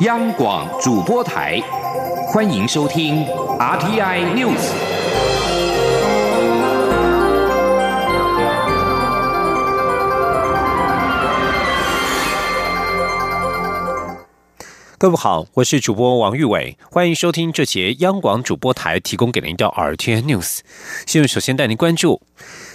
央广主播台，欢迎收听 RTI News。各位好，我是主播王玉伟，欢迎收听这节央广主播台提供给您的 RTI News。新闻首先带您关注，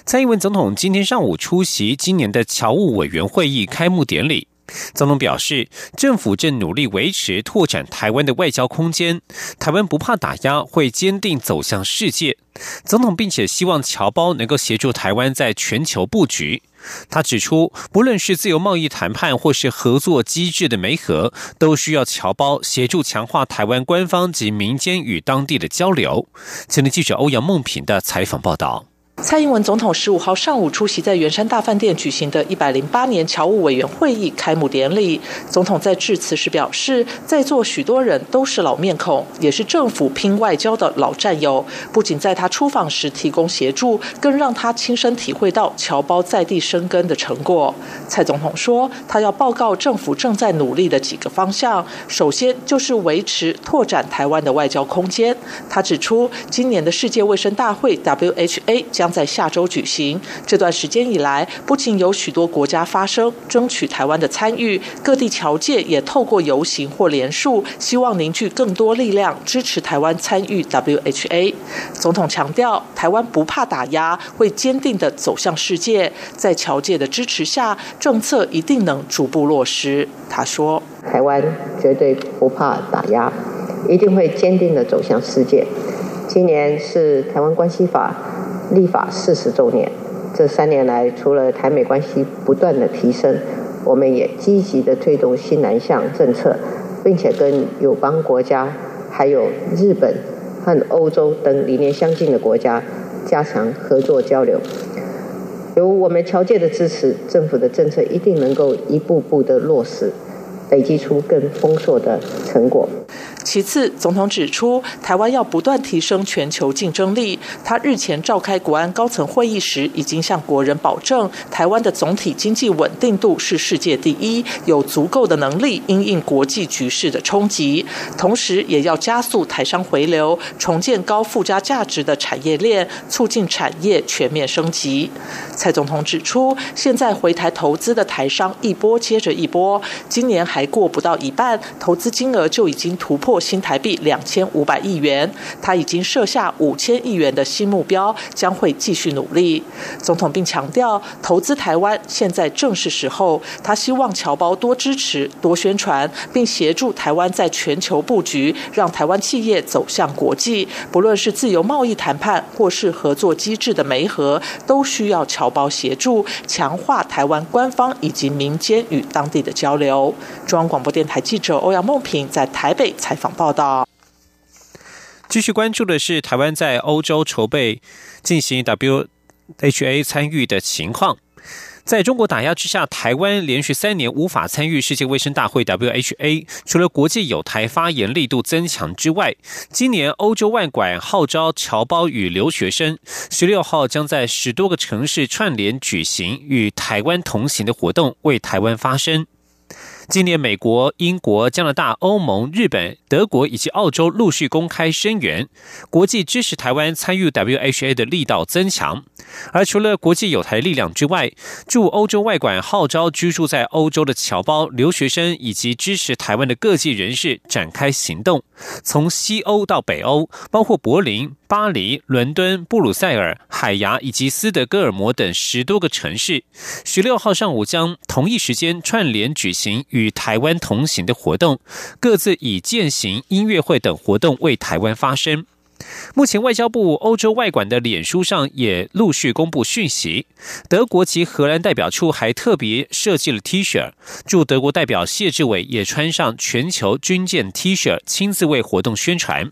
蔡英文总统今天上午出席今年的侨务委员会议开幕典礼。总统表示，政府正努力维持、拓展台湾的外交空间，台湾不怕打压，会坚定走向世界。总统并且希望侨胞能够协助台湾在全球布局。他指出，不论是自由贸易谈判或是合作机制的媒合，都需要侨胞协助强化台湾官方及民间与当地的交流。前的记者欧阳梦平的采访报道。蔡英文总统十五号上午出席在圆山大饭店举行的一百零八年侨务委员会议开幕典礼。总统在致辞时表示，在座许多人都是老面孔，也是政府拼外交的老战友。不仅在他出访时提供协助，更让他亲身体会到侨胞在地生根的成果。蔡总统说，他要报告政府正在努力的几个方向，首先就是维持拓展台湾的外交空间。他指出，今年的世界卫生大会 （WHA） 将在下周举行。这段时间以来，不仅有许多国家发声，争取台湾的参与，各地侨界也透过游行或联署，希望凝聚更多力量，支持台湾参与 WHA。总统强调，台湾不怕打压，会坚定的走向世界。在侨界的支持下，政策一定能逐步落实。他说：“台湾绝对不怕打压，一定会坚定的走向世界。今年是台湾关系法。”立法四十周年，这三年来，除了台美关系不断的提升，我们也积极的推动新南向政策，并且跟友邦国家，还有日本和欧洲等理念相近的国家加强合作交流。有我们侨界的支持，政府的政策一定能够一步步的落实，累积出更丰硕的成果。其次，总统指出，台湾要不断提升全球竞争力。他日前召开国安高层会议时，已经向国人保证，台湾的总体经济稳定度是世界第一，有足够的能力应应国际局势的冲击。同时，也要加速台商回流，重建高附加价值的产业链，促进产业全面升级。蔡总统指出，现在回台投资的台商一波接着一波，今年还过不到一半，投资金额就已经突破。新台币两千五百亿元，他已经设下五千亿元的新目标，将会继续努力。总统并强调，投资台湾现在正是时候。他希望侨胞多支持、多宣传，并协助台湾在全球布局，让台湾企业走向国际。不论是自由贸易谈判，或是合作机制的媒合，都需要侨胞协助，强化台湾官方以及民间与当地的交流。中央广播电台记者欧阳梦平在台北采。访报道。继续关注的是台湾在欧洲筹备进行 WHA 参与的情况。在中国打压之下，台湾连续三年无法参与世界卫生大会 WHA。除了国际有台发言力度增强之外，今年欧洲外馆号召侨胞与留学生，十六号将在十多个城市串联举行与台湾同行的活动，为台湾发声。今年，美国、英国、加拿大、欧盟、日本、德国以及澳洲陆续公开声援，国际支持台湾参与 WHA 的力道增强。而除了国际有台力量之外，驻欧洲外馆号召居住在欧洲的侨胞、留学生以及支持台湾的各界人士展开行动，从西欧到北欧，包括柏林。巴黎、伦敦、布鲁塞尔、海牙以及斯德哥尔摩等十多个城市，十六号上午将同一时间串联举行与台湾同行的活动，各自以践行、音乐会等活动为台湾发声。目前，外交部欧洲外馆的脸书上也陆续公布讯息，德国及荷兰代表处还特别设计了 T 恤，驻德国代表谢志伟也穿上全球军舰 T 恤，亲自为活动宣传。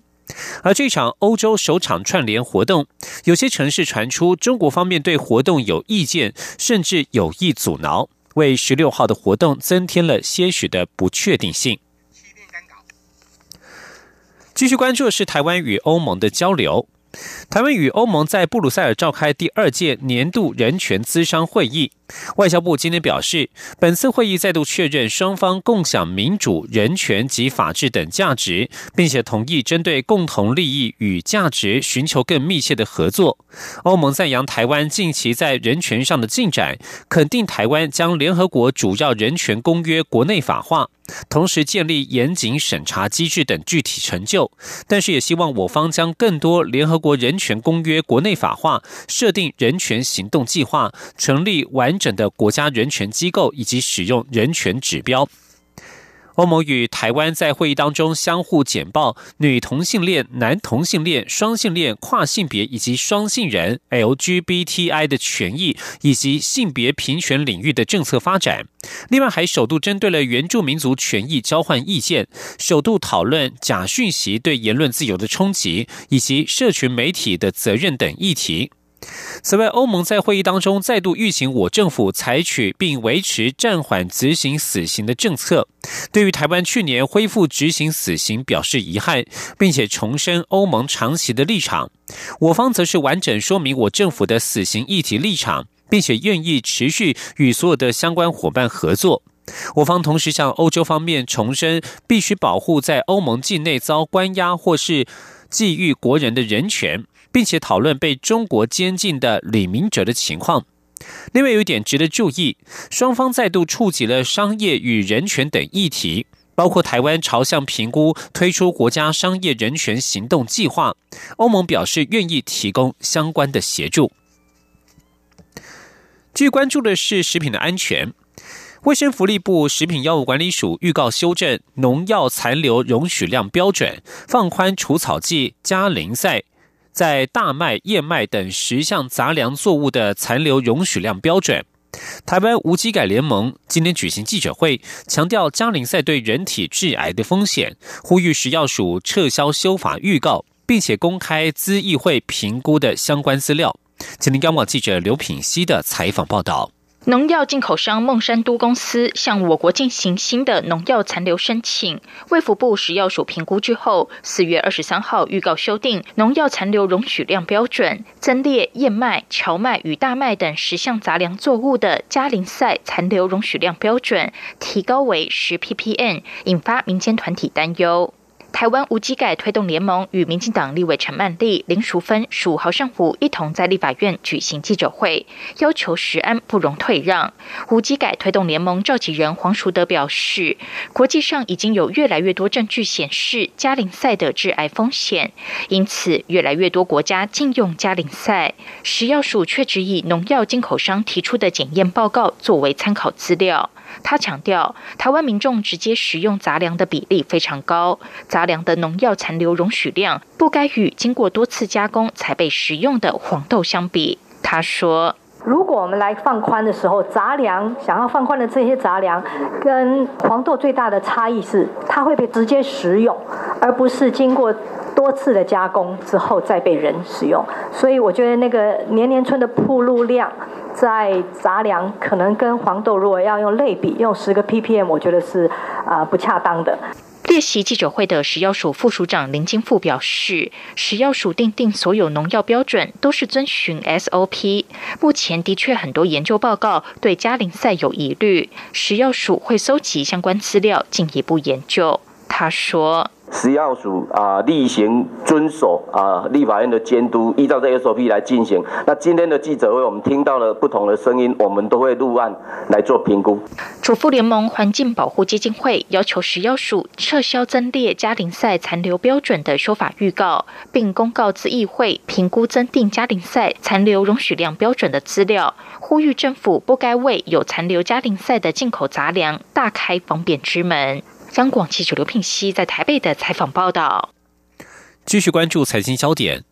而这场欧洲首场串联活动，有些城市传出中国方面对活动有意见，甚至有意阻挠，为十六号的活动增添了些许的不确定性。继续关注的是台湾与欧盟的交流。台湾与欧盟在布鲁塞尔召开第二届年度人权咨商会议。外交部今天表示，本次会议再度确认双方共享民主、人权及法治等价值，并且同意针对共同利益与价值寻求更密切的合作。欧盟赞扬台湾近期在人权上的进展，肯定台湾将联合国主要人权公约国内法化。同时建立严谨审查机制等具体成就，但是也希望我方将更多联合国人权公约国内法化，设定人权行动计划，成立完整的国家人权机构，以及使用人权指标。欧盟与台湾在会议当中相互简报女同性恋、男同性恋、双性恋、跨性别以及双性人 （LGBTI） 的权益，以及性别平权领域的政策发展。另外，还首度针对了原住民族权益交换意见，首度讨论假讯息对言论自由的冲击，以及社群媒体的责任等议题。此外，欧盟在会议当中再度预请我政府采取并维持暂缓执行死刑的政策。对于台湾去年恢复执行死刑表示遗憾，并且重申欧盟长期的立场。我方则是完整说明我政府的死刑议题立场，并且愿意持续与所有的相关伙伴合作。我方同时向欧洲方面重申，必须保护在欧盟境内遭关押或是觊觎国人的人权。并且讨论被中国监禁的李明哲的情况。另外有一点值得注意，双方再度触及了商业与人权等议题，包括台湾朝向评估推出国家商业人权行动计划，欧盟表示愿意提供相关的协助。据关注的是食品的安全，卫生福利部食品药物管理署预告修正农药残留容许量标准，放宽除草剂、加磷赛。在大麦、燕麦等十项杂粮作物的残留容许量标准，台湾无机改联盟今天举行记者会，强调加林赛对人体致癌的风险，呼吁食药署撤销修法预告，并且公开资议会评估的相关资料。请听央广记者刘品希的采访报道。农药进口商孟山都公司向我国进行新的农药残留申请，卫福部食药署评估之后，四月二十三号预告修订农药残留容许量标准，增列燕麦、荞麦与大麦等十项杂粮作物的加林赛残留容许量标准，提高为十 ppm，引发民间团体担忧。台湾无机改推动联盟与民进党立委陈曼丽、林淑芬十五号上午一同在立法院举行记者会，要求食安不容退让。无机改推动联盟召集人黄淑德表示，国际上已经有越来越多证据显示加林赛的致癌风险，因此越来越多国家禁用加林赛。食药署却只以农药进口商提出的检验报告作为参考资料。他强调，台湾民众直接食用杂粮的比例非常高，杂粮的农药残留容许量不该与经过多次加工才被食用的黄豆相比。他说：“如果我们来放宽的时候，杂粮想要放宽的这些杂粮，跟黄豆最大的差异是，它会被直接食用，而不是经过多次的加工之后再被人使用。所以，我觉得那个年年春的铺路量。”在杂粮可能跟黄豆，如果要用类比，用十个 ppm，我觉得是啊不恰当的。列席记者会的食药署副署长林金富表示，食药署定定所有农药标准都是遵循 SOP。目前的确很多研究报告对加林赛有疑虑，食药署会搜集相关资料进一步研究。他说。食药署啊，例行遵守啊立法院的监督，依照这 SOP 来进行。那今天的记者会，我们听到了不同的声音，我们都会入案来做评估。主妇联盟环境保护基金会要求食药署撤销增列加林赛残留标准的说法预告，并公告自议会评估增订加林赛残留容许量标准的资料，呼吁政府不该为有残留加林赛的进口杂粮大开方便之门。央广记者刘聘熙在台北的采访报道。继续关注财经焦点，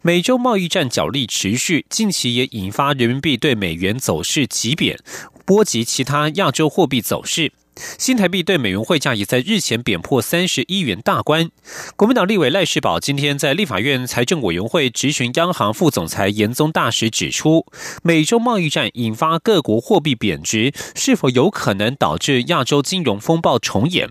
美洲贸易战角力持续，近期也引发人民币对美元走势急贬，波及其他亚洲货币走势。新台币对美元汇价也在日前贬破三十一元大关。国民党立委赖世宝今天在立法院财政委员会质询央行副总裁严宗大使，指出，美洲贸易战引发各国货币贬值，是否有可能导致亚洲金融风暴重演？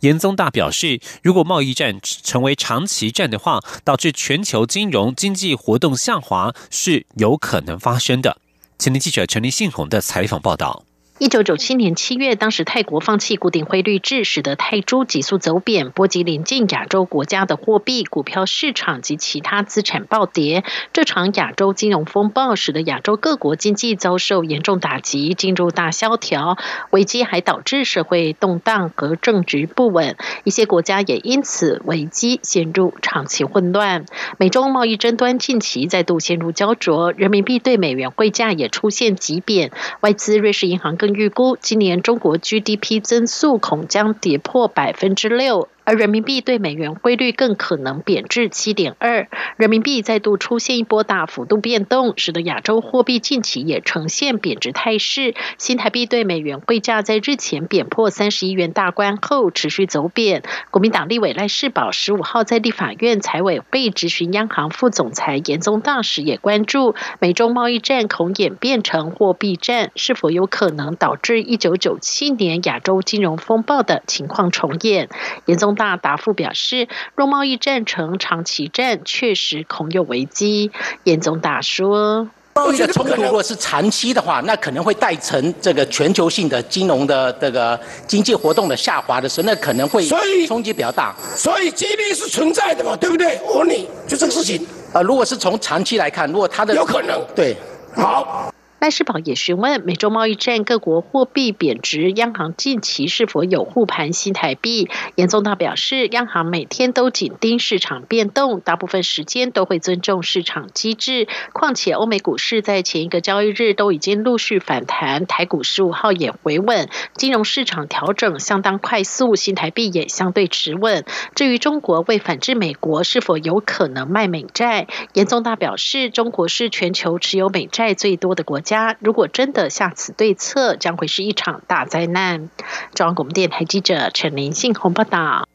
严宗大表示，如果贸易战成为长期战的话，导致全球金融经济活动下滑是有可能发生的。前天记者陈立信宏的采访报道。一九九七年七月，当时泰国放弃固定汇率制，使得泰铢急速走贬，波及邻近亚洲国家的货币、股票市场及其他资产暴跌。这场亚洲金融风暴使得亚洲各国经济遭受严重打击，进入大萧条。危机还导致社会动荡和政局不稳，一些国家也因此危机陷入长期混乱。美中贸易争端近期再度陷入焦灼，人民币对美元汇价也出现急贬。外资瑞士银行更。预估今年中国 GDP 增速恐将跌破百分之六。而人民币对美元汇率更可能贬至七点二，人民币再度出现一波大幅度变动，使得亚洲货币近期也呈现贬值态势。新台币对美元汇价在日前贬破三十一元大关后持续走贬。国民党立委赖世宝十五号在立法院财委会质询央行副总裁严宗大时，也关注美中贸易战恐演变成货币战，是否有可能导致一九九七年亚洲金融风暴的情况重演？严宗。大答复表示，若贸易战成长期战，确实恐有危机。严总打说，贸易的冲突如果是长期的话，那可能会带成这个全球性的金融的这个经济活动的下滑的时候，那可能会冲击比较大。所以几率是存在的嘛，对不对？我问你就这个事情。呃，如果是从长期来看，如果它的有可能对好。赖世宝也询问美洲贸易战各国货币贬值，央行近期是否有护盘新台币？严宗道表示，央行每天都紧盯市场变动，大部分时间都会尊重市场机制。况且欧美股市在前一个交易日都已经陆续反弹，台股十五号也回稳，金融市场调整相当快速，新台币也相对持稳。至于中国为反制美国，是否有可能卖美债？严宗大表示，中国是全球持有美债最多的国家。家如果真的下此对策，将会是一场大灾难。中央广播电台记者陈林信鸿报道。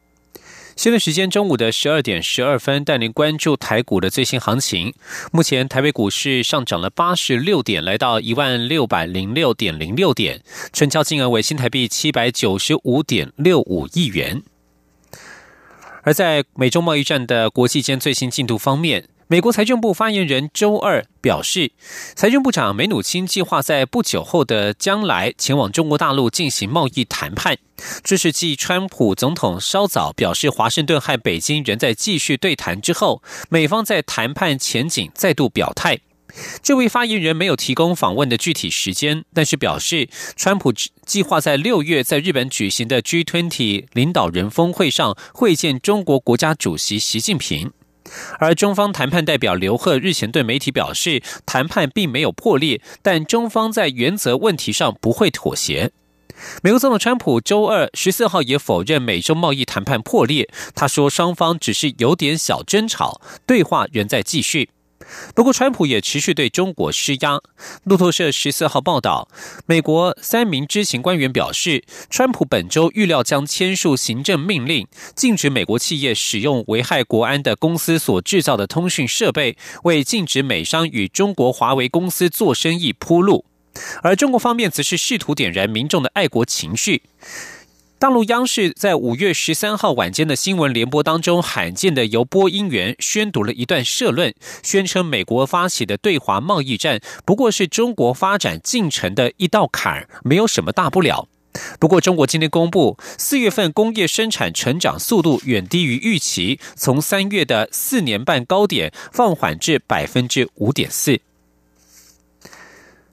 现在时间中午的十二点十二分，带您关注台股的最新行情。目前台北股市上涨了八十六点，来到一万六百零六点零六点，成交金额为新台币七百九十五点六五亿元。而在美中贸易战的国际间最新进度方面。美国财政部发言人周二表示，财政部长梅努钦计划在不久后的将来前往中国大陆进行贸易谈判。这是继川普总统稍早表示华盛顿和北京仍在继续对谈之后，美方在谈判前景再度表态。这位发言人没有提供访问的具体时间，但是表示，川普计划在六月在日本举行的 G20 领导人峰会上会见中国国家主席习近平。而中方谈判代表刘鹤日前对媒体表示，谈判并没有破裂，但中方在原则问题上不会妥协。美国总统川普周二十四号也否认美中贸易谈判破裂，他说双方只是有点小争吵，对话仍在继续。不过，川普也持续对中国施压。路透社十四号报道，美国三名知情官员表示，川普本周预料将签署行政命令，禁止美国企业使用危害国安的公司所制造的通讯设备，为禁止美商与中国华为公司做生意铺路。而中国方面则是试图点燃民众的爱国情绪。大陆央视在五月十三号晚间的新闻联播当中，罕见的由播音员宣读了一段社论，宣称美国发起的对华贸易战不过是中国发展进程的一道坎儿，没有什么大不了。不过，中国今天公布，四月份工业生产成长速度远低于预期，从三月的四年半高点放缓至百分之五点四。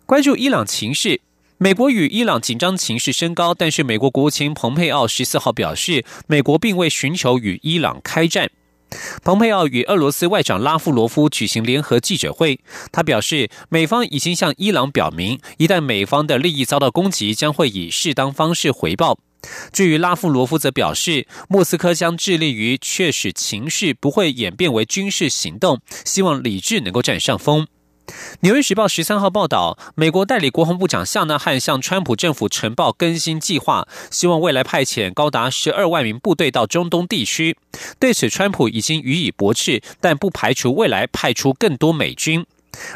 关注伊朗情势。美国与伊朗紧张情势升高，但是美国国务卿蓬佩奥十四号表示，美国并未寻求与伊朗开战。蓬佩奥与俄罗斯外长拉夫罗夫举行联合记者会，他表示，美方已经向伊朗表明，一旦美方的利益遭到攻击，将会以适当方式回报。至于拉夫罗夫则表示，莫斯科将致力于确使情势不会演变为军事行动，希望理智能够占上风。《纽约时报》十三号报道，美国代理国防部长夏纳汉向川普政府呈报更新计划，希望未来派遣高达十二万名部队到中东地区。对此，川普已经予以驳斥，但不排除未来派出更多美军。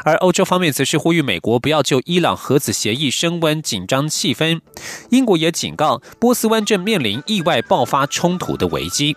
而欧洲方面则是呼吁美国不要就伊朗核子协议升温紧张气氛。英国也警告波斯湾正面临意外爆发冲突的危机。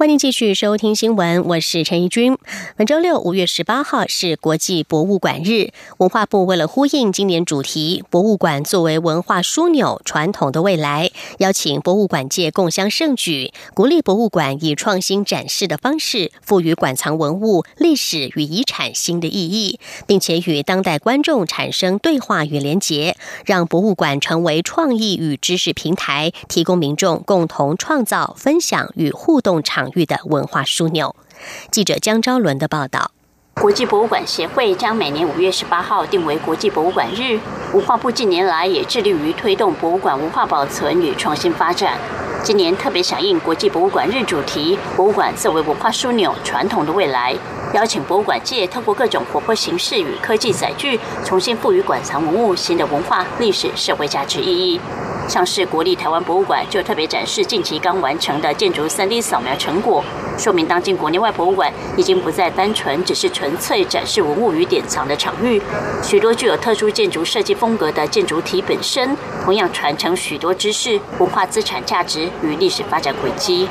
欢迎继续收听新闻，我是陈怡君。本周六五月十八号是国际博物馆日，文化部为了呼应今年主题“博物馆作为文化枢纽，传统的未来”，邀请博物馆界共襄盛举，鼓励博物馆以创新展示的方式，赋予馆藏文物、历史与遗产新的意义，并且与当代观众产生对话与连结，让博物馆成为创意与知识平台，提供民众共同创造、分享与互动场。域的文化枢纽。记者江昭伦的报道：国际博物馆协会将每年五月十八号定为国际博物馆日。文化部近年来也致力于推动博物馆文化保存与创新发展。今年特别响应国际博物馆日主题“博物馆作为文化枢纽，传统的未来”，邀请博物馆界透过各种活泼形式与科技载具，重新赋予馆藏文物新的文化、历史、社会价值意义。像是国立台湾博物馆就特别展示近期刚完成的建筑 3D 扫描成果，说明当今国内外博物馆已经不再单纯只是纯粹展示文物与典藏的场域。许多具有特殊建筑设计风格的建筑体本身，同样传承许多知识、文化资产价值与历史发展轨迹。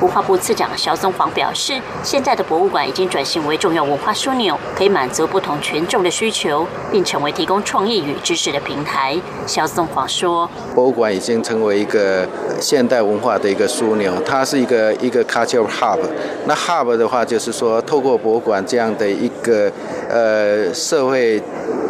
文化部次长肖松煌表示，现在的博物馆已经转型为重要文化枢纽，可以满足不同群众的需求，并成为提供创意与知识的平台。肖松煌说：“博物馆。”已经成为一个现代文化的一个枢纽，它是一个一个 cultural hub。那 hub 的话，就是说透过博物馆这样的一个呃社会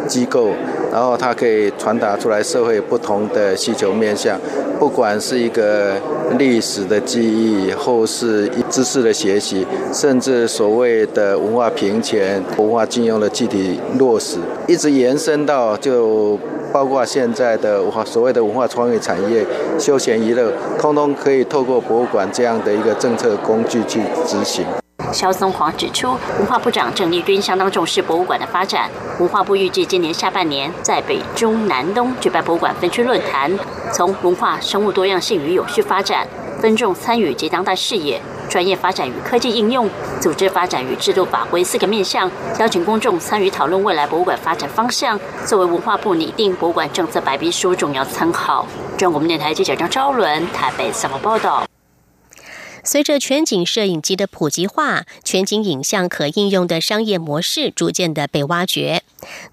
机构，然后它可以传达出来社会不同的需求面向，不管是一个历史的记忆，后是知识的学习，甚至所谓的文化平权、文化金融的具体落实，一直延伸到就。包括现在的文化所谓的文化创意产业、休闲娱乐，通通可以透过博物馆这样的一个政策工具去执行。肖松煌指出，文化部长郑丽君相当重视博物馆的发展。文化部预计今年下半年在北中南东举办博物馆分区论坛，从文化、生物多样性与有序发展、分众参与及当代视野。专业发展与科技应用、组织发展与制度法规四个面向，邀请公众参与讨论未来博物馆发展方向，作为文化部拟定博物馆政策白皮书重要参考。中国电台记者张昭伦台北采访报道。随着全景摄影机的普及化，全景影像可应用的商业模式逐渐的被挖掘。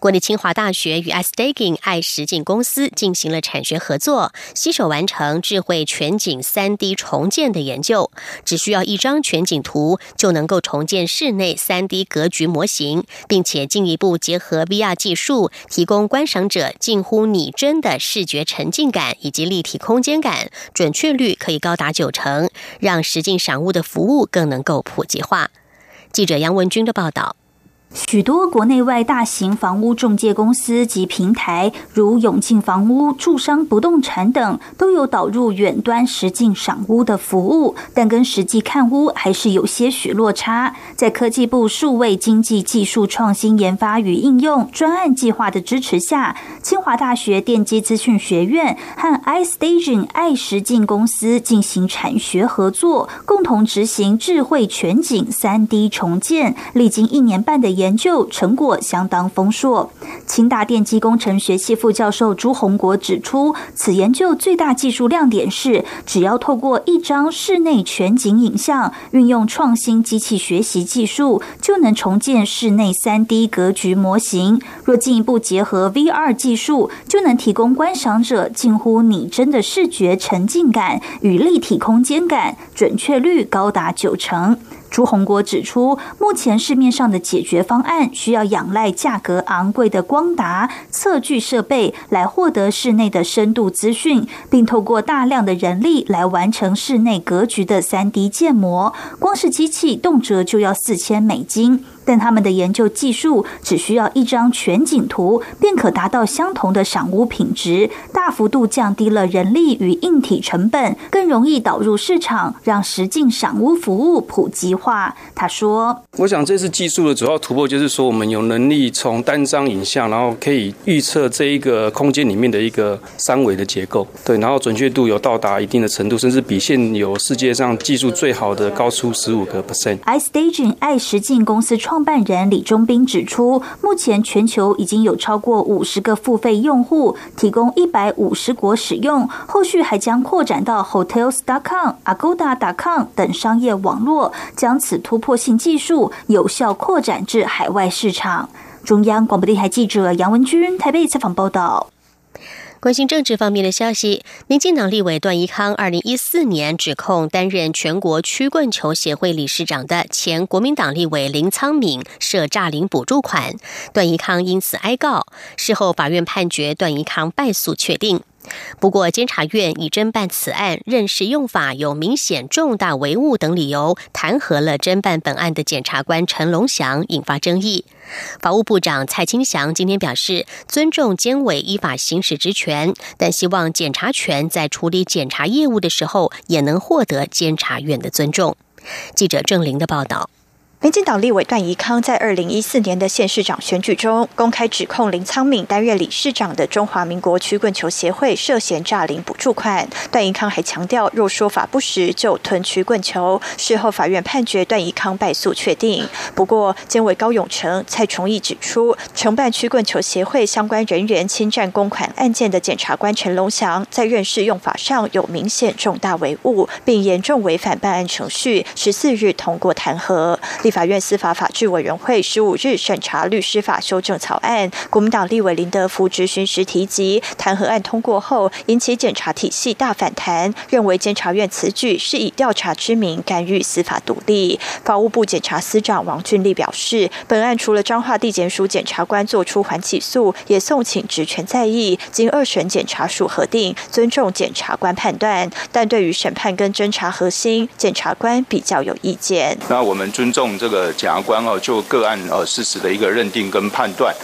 国立清华大学与 iStaking 爱实境公司进行了产学合作，携手完成智慧全景三 D 重建的研究。只需要一张全景图，就能够重建室内三 D 格局模型，并且进一步结合 VR 技术，提供观赏者近乎拟真的视觉沉浸感以及立体空间感，准确率可以高达九成，让实境赏物的服务更能够普及化。记者杨文军的报道。许多国内外大型房屋中介公司及平台，如永庆房屋、住商不动产等，都有导入远端实境赏屋的服务，但跟实际看屋还是有些许落差。在科技部数位经济技术创新研发与应用专案计划的支持下，清华大学电机资讯学院和 iStation 爱实境公司进行产学合作，共同执行智慧全景三 D 重建，历经一年半的。研究成果相当丰硕。清大电机工程学系副教授朱宏国指出，此研究最大技术亮点是，只要透过一张室内全景影像，运用创新机器学习技术，就能重建室内三 D 格局模型。若进一步结合 VR 技术，就能提供观赏者近乎拟真的视觉沉浸感与立体空间感，准确率高达九成。朱宏国指出，目前市面上的解决方案需要仰赖价格昂贵的光达测距设备来获得室内的深度资讯，并透过大量的人力来完成室内格局的三 D 建模。光是机器动辄就要四千美金。但他们的研究技术只需要一张全景图，便可达到相同的赏屋品质，大幅度降低了人力与硬体成本，更容易导入市场，让实境赏屋服务普及化。他说：“我想这次技术的主要突破就是说，我们有能力从单张影像，然后可以预测这一个空间里面的一个三维的结构，对，然后准确度有到达一定的程度，甚至比现有世界上技术最好的高出十五个 percent。” iStaging 爱实境公司创办人李忠斌指出，目前全球已经有超过五十个付费用户，提供一百五十国使用，后续还将扩展到 Hotels. dot com、Agoda. dot com 等商业网络，将此突破性技术有效扩展至海外市场。中央广播电台记者杨文君台北采访报道。关心政治方面的消息，民进党立委段宜康二零一四年指控担任全国曲棍球协会理事长的前国民党立委林苍敏涉诈领补助款，段宜康因此哀告。事后法院判决段宜康败诉确定。不过，监察院以侦办此案认识用法有明显重大违误等理由，弹劾了侦办本案的检察官陈龙祥，引发争议。法务部长蔡清祥今天表示，尊重监委依法行使职权，但希望检察权在处理检察业务的时候，也能获得监察院的尊重。记者郑玲的报道。民进党立委段宜康在二零一四年的县市长选举中，公开指控林苍敏担任理事长的中华民国曲棍球协会涉嫌诈领补助款。段宜康还强调，若说法不实，就吞曲棍球。事后法院判决段宜康败诉确定。不过，监委高永成、蔡崇义指出，承办曲棍球协会相关人员侵占公款案件的检察官陈龙祥，在认识用法上有明显重大违误，并严重违反办案程序。十四日通过弹劾。法院司法法制委员会十五日审查律师法修正草案，国民党立委林德福执询时提及，弹劾案通过后引起检察体系大反弹，认为监察院此举是以调查之名干预司法独立。法务部检察司长王俊立表示，本案除了彰化地检署检察官作出缓起诉，也送请职权在议，经二审检察署核定，尊重检察官判断，但对于审判跟侦查核心，检察官比较有意见。那我们尊重。这个检察官哦，就个案呃事实的一个认定跟判断。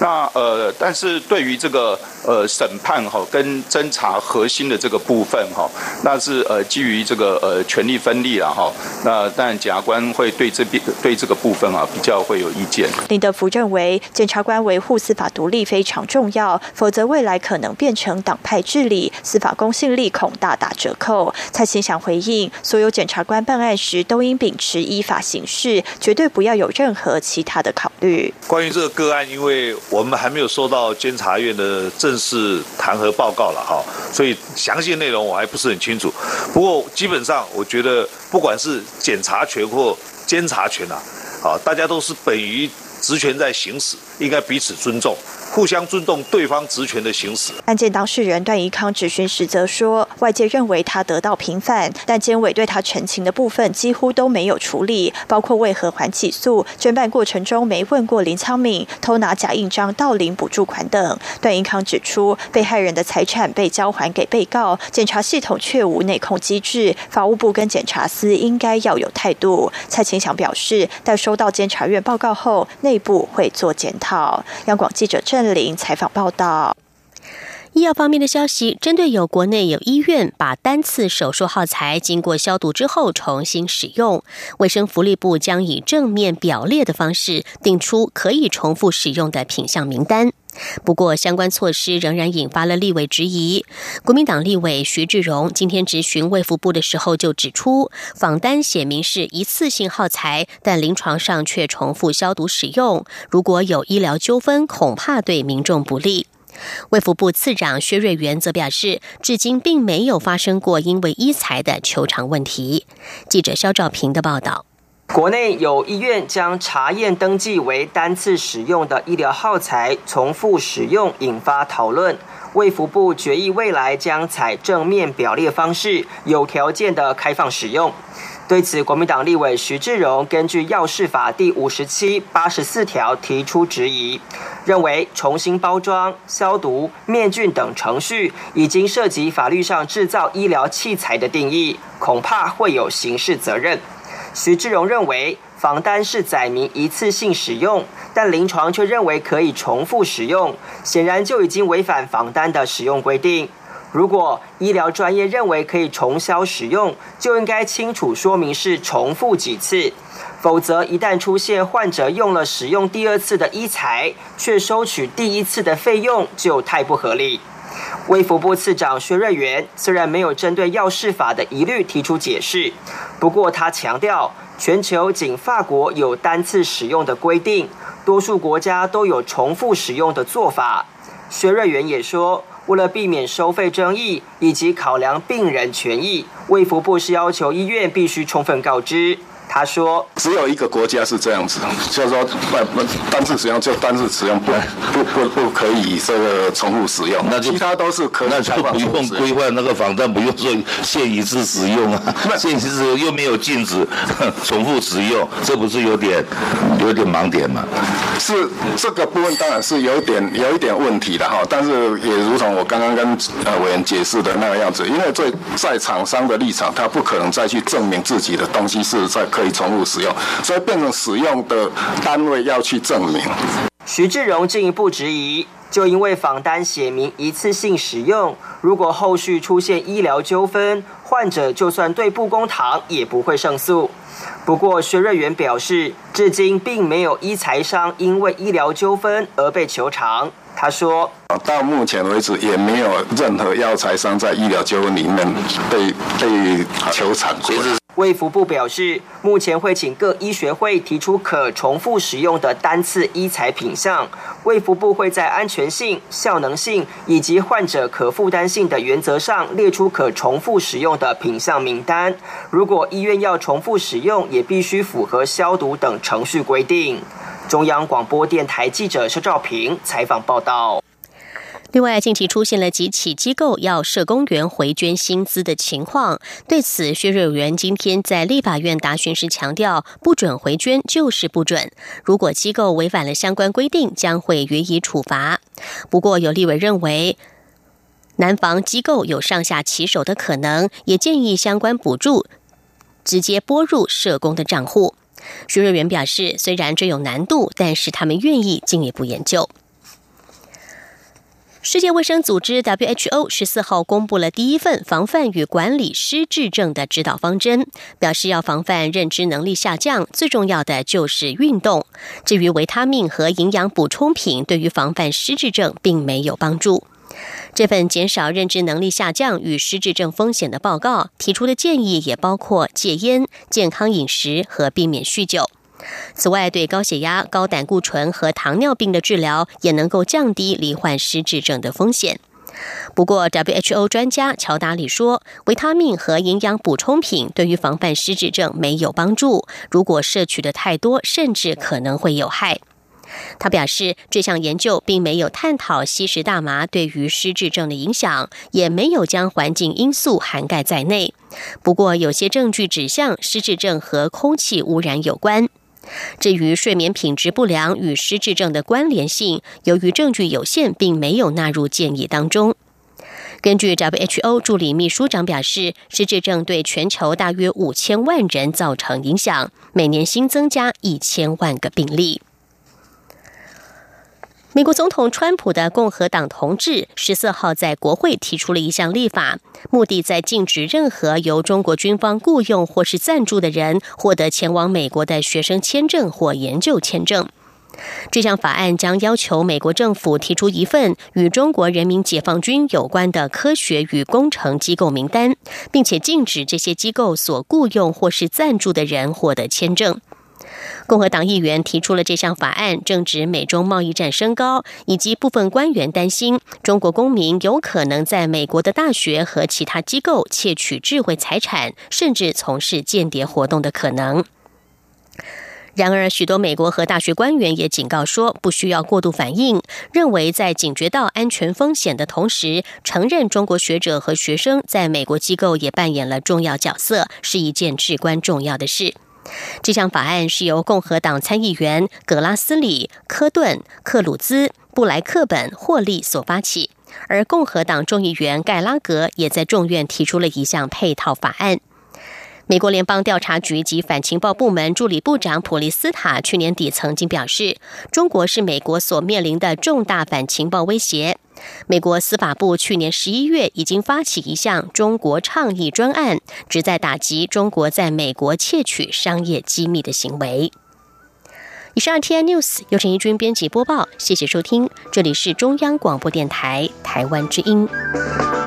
那呃，但是对于这个呃审判哈跟侦查核心的这个部分哈，那是呃基于这个呃权力分立了哈。那但检察官会对这边对这个部分啊比较会有意见。林德福认为，检察官维护司法独立非常重要，否则未来可能变成党派治理，司法公信力恐大打折扣。蔡清祥回应，所有检察官办案时都应秉持依法行事，绝对不要有任何其他的考虑。关于这个个案，因为我们还没有收到监察院的正是弹劾报告了哈，所以详细内容我还不是很清楚。不过基本上，我觉得不管是检察权或监察权啊，啊，大家都是本于职权在行使，应该彼此尊重。互相尊重对方职权的行使。案件当事人段宜康质询时则说，外界认为他得到平反，但监委对他陈情的部分几乎都没有处理，包括为何还起诉、侦办过程中没问过林昌敏、偷拿假印章盗领补助款等。段宜康指出，被害人的财产被交还给被告，检察系统却无内控机制，法务部跟检察司应该要有态度。蔡清祥表示，待收到监察院报告后，内部会做检讨。央广记者郑。林采访报道。医药方面的消息，针对有国内有医院把单次手术耗材经过消毒之后重新使用，卫生福利部将以正面表列的方式定出可以重复使用的品项名单。不过，相关措施仍然引发了立委质疑。国民党立委徐志荣今天质询卫福部的时候就指出，访单写明是一次性耗材，但临床上却重复消毒使用，如果有医疗纠纷，恐怕对民众不利。卫福部次长薛瑞元则表示，至今并没有发生过因为医材的求偿问题。记者肖兆平的报道：国内有医院将查验登记为单次使用的医疗耗材重复使用，引发讨论。卫福部决议未来将采正面表列方式，有条件的开放使用。对此，国民党立委徐志荣根据药事法第五十七、八十四条提出质疑，认为重新包装、消毒、灭菌等程序已经涉及法律上制造医疗器材的定义，恐怕会有刑事责任。徐志荣认为，房单是载明一次性使用，但临床却认为可以重复使用，显然就已经违反房单的使用规定。如果医疗专业认为可以重销使用，就应该清楚说明是重复几次，否则一旦出现患者用了使用第二次的医材，却收取第一次的费用，就太不合理。卫福部次长薛瑞元虽然没有针对药事法的疑虑提出解释，不过他强调，全球仅法国有单次使用的规定，多数国家都有重复使用的做法。薛瑞元也说，为了避免收费争议以及考量病人权益，卫福部是要求医院必须充分告知。他说：“只有一个国家是这样子，就是说，不单次使用就单次使用，不不不不可以这个重复使用。那其他都是可那就不用规范那个防弹，不用说限一次使用啊，限一次使用又没有禁止重复使用，这不是有点有点盲点嘛？是这个部分当然是有点有一点问题的哈，但是也如同我刚刚跟呃委员解释的那个样子，因为在在厂商的立场，他不可能再去证明自己的东西是在。”可以重复使用，所以变成使用的单位要去证明。徐志荣进一步质疑，就因为访单写明一次性使用，如果后续出现医疗纠纷，患者就算对簿公堂也不会胜诉。不过薛瑞元表示，至今并没有一财商因为医疗纠纷而被求偿。他说：“到目前为止，也没有任何药材商在医疗纠纷里面被被求偿过。”卫福部表示，目前会请各医学会提出可重复使用的单次医材品项。卫福部会在安全性、效能性以及患者可负担性的原则上列出可重复使用的品项名单。如果医院要重复使用，也必须符合消毒等程序规定。中央广播电台记者肖兆平采访报道。另外，近期出现了几起机构要社工员回捐薪资的情况。对此，薛瑞元今天在立法院答询时强调，不准回捐就是不准。如果机构违反了相关规定，将会予以处罚。不过，有立委认为，南防机构有上下其手的可能，也建议相关补助直接拨入社工的账户。徐瑞元表示，虽然这有难度，但是他们愿意进一步研究。世界卫生组织 （WHO） 十四号公布了第一份防范与管理失智症的指导方针，表示要防范认知能力下降，最重要的就是运动。至于维他命和营养补充品，对于防范失智症并没有帮助。这份减少认知能力下降与失智症风险的报告提出的建议，也包括戒烟、健康饮食和避免酗酒。此外，对高血压、高胆固醇和糖尿病的治疗也能够降低罹患失智症的风险。不过，WHO 专家乔达里说，维他命和营养补充品对于防范失智症没有帮助，如果摄取的太多，甚至可能会有害。他表示，这项研究并没有探讨吸食大麻对于失智症的影响，也没有将环境因素涵盖在内。不过，有些证据指向失智症和空气污染有关。至于睡眠品质不良与失智症的关联性，由于证据有限，并没有纳入建议当中。根据 WHO 助理秘书长表示，失智症对全球大约五千万人造成影响，每年新增加一千万个病例。美国总统川普的共和党同志十四号在国会提出了一项立法，目的在禁止任何由中国军方雇佣或是赞助的人获得前往美国的学生签证或研究签证。这项法案将要求美国政府提出一份与中国人民解放军有关的科学与工程机构名单，并且禁止这些机构所雇佣或是赞助的人获得签证。共和党议员提出了这项法案，正值美中贸易战升高，以及部分官员担心中国公民有可能在美国的大学和其他机构窃取智慧财产，甚至从事间谍活动的可能。然而，许多美国和大学官员也警告说，不需要过度反应，认为在警觉到安全风险的同时，承认中国学者和学生在美国机构也扮演了重要角色，是一件至关重要的事。这项法案是由共和党参议员格拉斯里、科顿、克鲁兹、布莱克本、霍利所发起，而共和党众议员盖拉格也在众院提出了一项配套法案。美国联邦调查局及反情报部门助理部长普利斯塔去年底曾经表示，中国是美国所面临的重大反情报威胁。美国司法部去年十一月已经发起一项中国倡议专案，旨在打击中国在美国窃取商业机密的行为。以上 T I News 由陈一军编辑播报，谢谢收听，这里是中央广播电台台湾之音。